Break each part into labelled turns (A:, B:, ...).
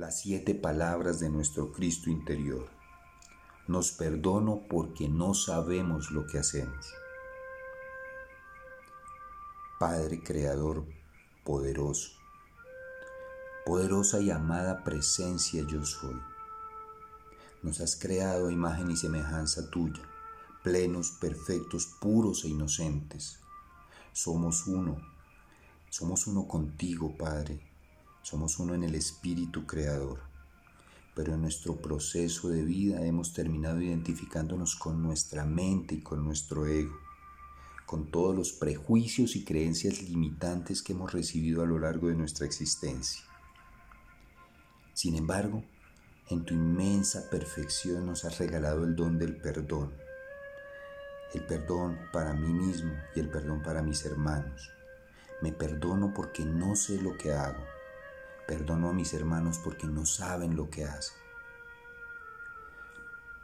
A: las siete palabras de nuestro Cristo interior. Nos perdono porque no sabemos lo que hacemos. Padre Creador poderoso, poderosa y amada presencia yo soy. Nos has creado imagen y semejanza tuya, plenos, perfectos, puros e inocentes. Somos uno, somos uno contigo, Padre somos uno en el Espíritu Creador. Pero en nuestro proceso de vida hemos terminado identificándonos con nuestra mente y con nuestro ego, con todos los prejuicios y creencias limitantes que hemos recibido a lo largo de nuestra existencia. Sin embargo, en tu inmensa perfección nos has regalado el don del perdón, el perdón para mí mismo y el perdón para mis hermanos. Me perdono porque no sé lo que hago Perdono a mis hermanos porque no saben lo que hacen.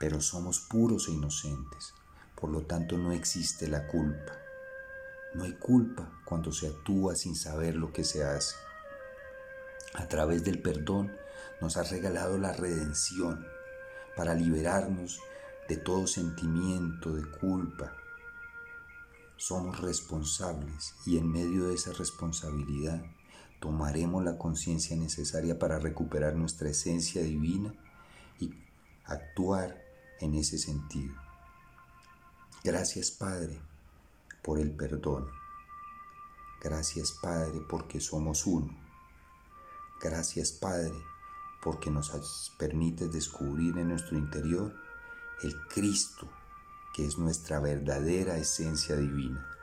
A: Pero somos puros e inocentes, por lo tanto no existe la culpa. No hay culpa cuando se actúa sin saber lo que se hace. A través del perdón nos ha regalado la redención para liberarnos de todo sentimiento de culpa. Somos responsables y en medio de esa responsabilidad tomaremos la conciencia necesaria para recuperar nuestra esencia divina y actuar en ese sentido. Gracias Padre por el perdón. Gracias Padre porque somos uno. Gracias Padre porque nos permite descubrir en nuestro interior el Cristo que es nuestra verdadera esencia divina.